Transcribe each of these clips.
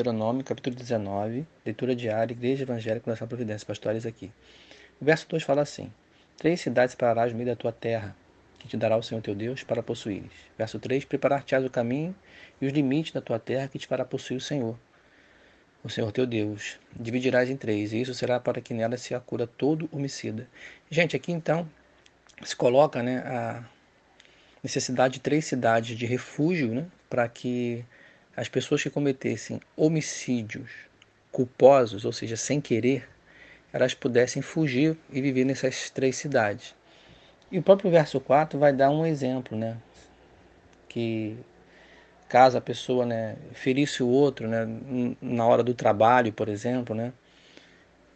Deuteronômio, capítulo 19, leitura diária, Igreja Evangélica Nação Providência, pastores aqui. O verso 2 fala assim: Três cidades pararás no meio da tua terra, que te dará o Senhor teu Deus para possuires. Verso 3: Preparar-te-ás o caminho e os limites da tua terra, que te fará possuir o Senhor, o Senhor teu Deus. Dividirás em três, e isso será para que nela se acura todo homicida. Gente, aqui então se coloca né, a necessidade de três cidades de refúgio né, para que as pessoas que cometessem homicídios culposos, ou seja, sem querer, elas pudessem fugir e viver nessas três cidades. E o próprio verso 4 vai dar um exemplo, né? Que caso a pessoa né, ferisse o outro né, na hora do trabalho, por exemplo, né?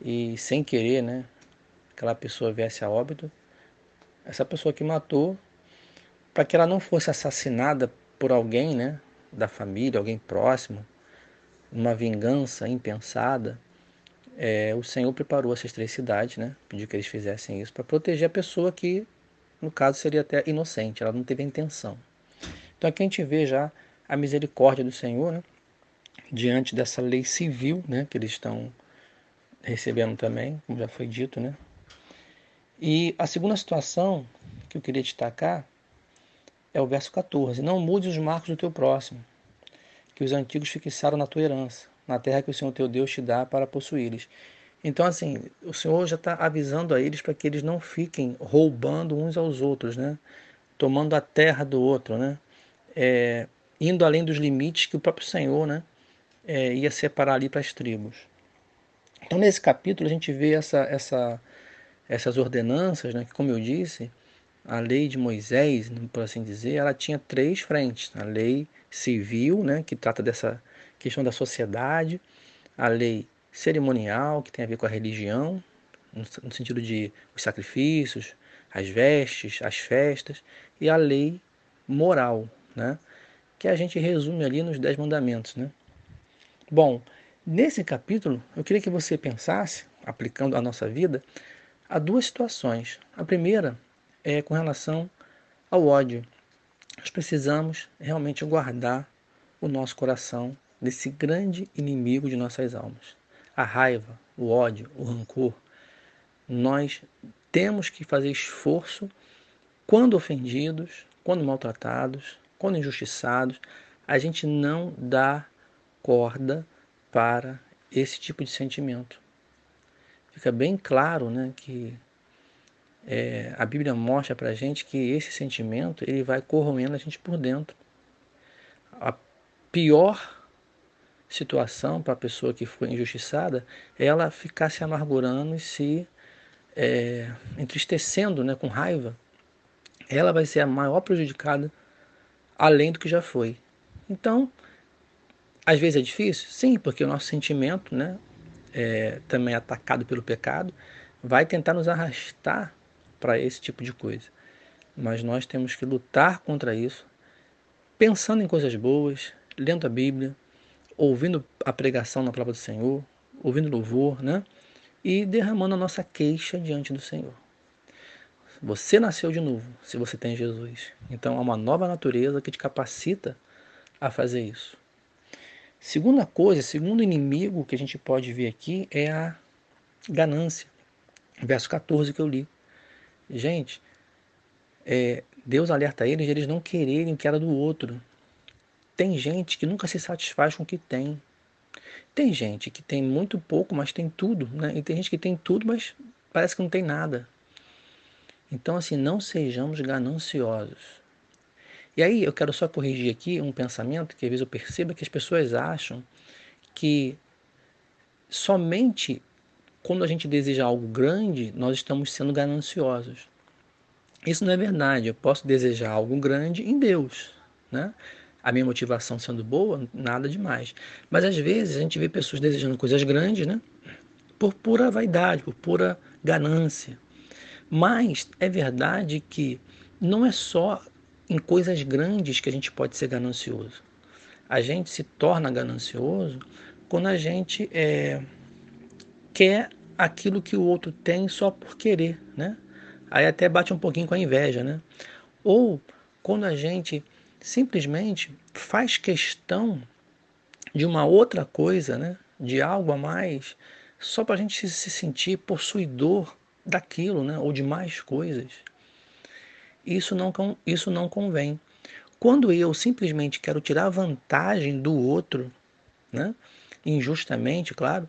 E sem querer, né? Aquela pessoa viesse a óbito, essa pessoa que matou, para que ela não fosse assassinada por alguém, né? Da família, alguém próximo, uma vingança impensada, é, o Senhor preparou essas três cidades, né? Pediu que eles fizessem isso para proteger a pessoa que, no caso, seria até inocente, ela não teve a intenção. Então aqui a gente vê já a misericórdia do Senhor, né? Diante dessa lei civil, né? Que eles estão recebendo também, como já foi dito, né? E a segunda situação que eu queria destacar é o verso 14: Não mudes os marcos do teu próximo, que os antigos fixaram na tua herança na terra que o Senhor teu Deus te dá para possuíres. Então, assim, o Senhor já está avisando a eles para que eles não fiquem roubando uns aos outros, né? Tomando a terra do outro, né? É, indo além dos limites que o próprio Senhor, né? É, ia separar ali para as tribos. Então, nesse capítulo, a gente vê essa, essa, essas ordenanças, né? Que, como eu disse, a lei de Moisés, por assim dizer, ela tinha três frentes: a lei civil, né? Que trata dessa questão da sociedade, a lei cerimonial, que tem a ver com a religião, no sentido de os sacrifícios, as vestes, as festas, e a lei moral, né? que a gente resume ali nos Dez Mandamentos. Né? Bom, nesse capítulo, eu queria que você pensasse, aplicando a nossa vida, a duas situações. A primeira é com relação ao ódio. Nós precisamos realmente guardar o nosso coração desse grande inimigo de nossas almas. A raiva, o ódio, o rancor. Nós temos que fazer esforço quando ofendidos, quando maltratados, quando injustiçados, a gente não dá corda para esse tipo de sentimento. Fica bem claro né, que é, a Bíblia mostra para a gente que esse sentimento ele vai corroendo a gente por dentro. A pior situação para a pessoa que foi injustiçada, ela ficar se amargurando e se é, entristecendo né, com raiva, ela vai ser a maior prejudicada além do que já foi. Então, às vezes é difícil? Sim, porque o nosso sentimento, né, é, também atacado pelo pecado, vai tentar nos arrastar para esse tipo de coisa. Mas nós temos que lutar contra isso, pensando em coisas boas, lendo a Bíblia, ouvindo a pregação na palavra do Senhor, ouvindo louvor, né? E derramando a nossa queixa diante do Senhor. Você nasceu de novo, se você tem Jesus. Então há uma nova natureza que te capacita a fazer isso. Segunda coisa, segundo inimigo que a gente pode ver aqui é a ganância. Verso 14 que eu li. Gente, é, Deus alerta eles de eles não quererem o que era do outro. Tem gente que nunca se satisfaz com o que tem. Tem gente que tem muito pouco, mas tem tudo, né? E tem gente que tem tudo, mas parece que não tem nada. Então, assim, não sejamos gananciosos. E aí eu quero só corrigir aqui um pensamento que às vezes eu percebo que as pessoas acham que somente quando a gente deseja algo grande, nós estamos sendo gananciosos. Isso não é verdade. Eu posso desejar algo grande em Deus, né? a minha motivação sendo boa, nada demais. Mas às vezes a gente vê pessoas desejando coisas grandes, né? Por pura vaidade, por pura ganância. Mas é verdade que não é só em coisas grandes que a gente pode ser ganancioso. A gente se torna ganancioso quando a gente é, quer aquilo que o outro tem só por querer, né? Aí até bate um pouquinho com a inveja, né? Ou quando a gente simplesmente faz questão de uma outra coisa, né? de algo a mais, só para a gente se sentir possuidor daquilo, né? ou de mais coisas. Isso não, isso não convém. Quando eu simplesmente quero tirar vantagem do outro, né? injustamente, claro,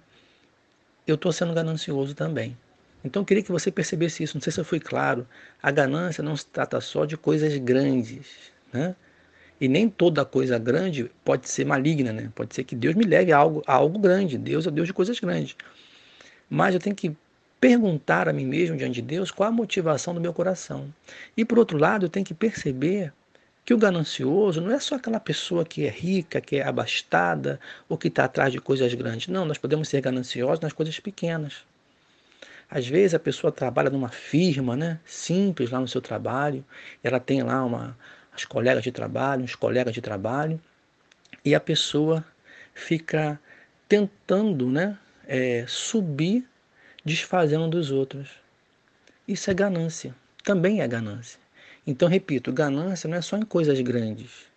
eu estou sendo ganancioso também. Então eu queria que você percebesse isso. Não sei se eu fui claro. A ganância não se trata só de coisas grandes, né? E nem toda coisa grande pode ser maligna, né? Pode ser que Deus me leve a algo, a algo grande. Deus é Deus de coisas grandes. Mas eu tenho que perguntar a mim mesmo diante de Deus qual a motivação do meu coração. E por outro lado, eu tenho que perceber que o ganancioso não é só aquela pessoa que é rica, que é abastada ou que está atrás de coisas grandes. Não, nós podemos ser gananciosos nas coisas pequenas. Às vezes a pessoa trabalha numa firma, né, simples lá no seu trabalho, ela tem lá uma, as colegas de trabalho, os colegas de trabalho, e a pessoa fica tentando, né, é, subir, desfazendo dos outros. Isso é ganância, também é ganância. Então, repito, ganância não é só em coisas grandes,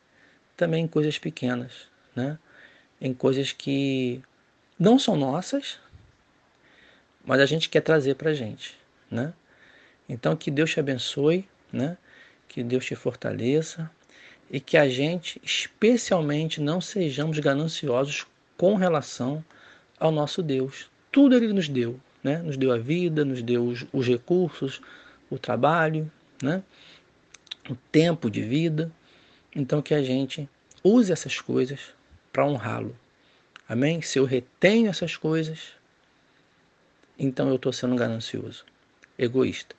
também em coisas pequenas, né? em coisas que não são nossas, mas a gente quer trazer para a gente. Né? Então, que Deus te abençoe, né? que Deus te fortaleça e que a gente, especialmente, não sejamos gananciosos com relação ao nosso Deus. Tudo Ele nos deu, né? nos deu a vida, nos deu os, os recursos, o trabalho, né? O tempo de vida. Então que a gente use essas coisas para honrá-lo. Amém? Se eu retenho essas coisas, então eu estou sendo ganancioso, egoísta.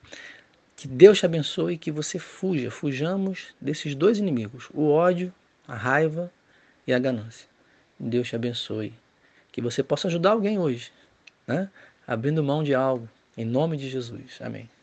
Que Deus te abençoe e que você fuja, fujamos desses dois inimigos, o ódio, a raiva e a ganância. Deus te abençoe. Que você possa ajudar alguém hoje, né? abrindo mão de algo, em nome de Jesus. Amém.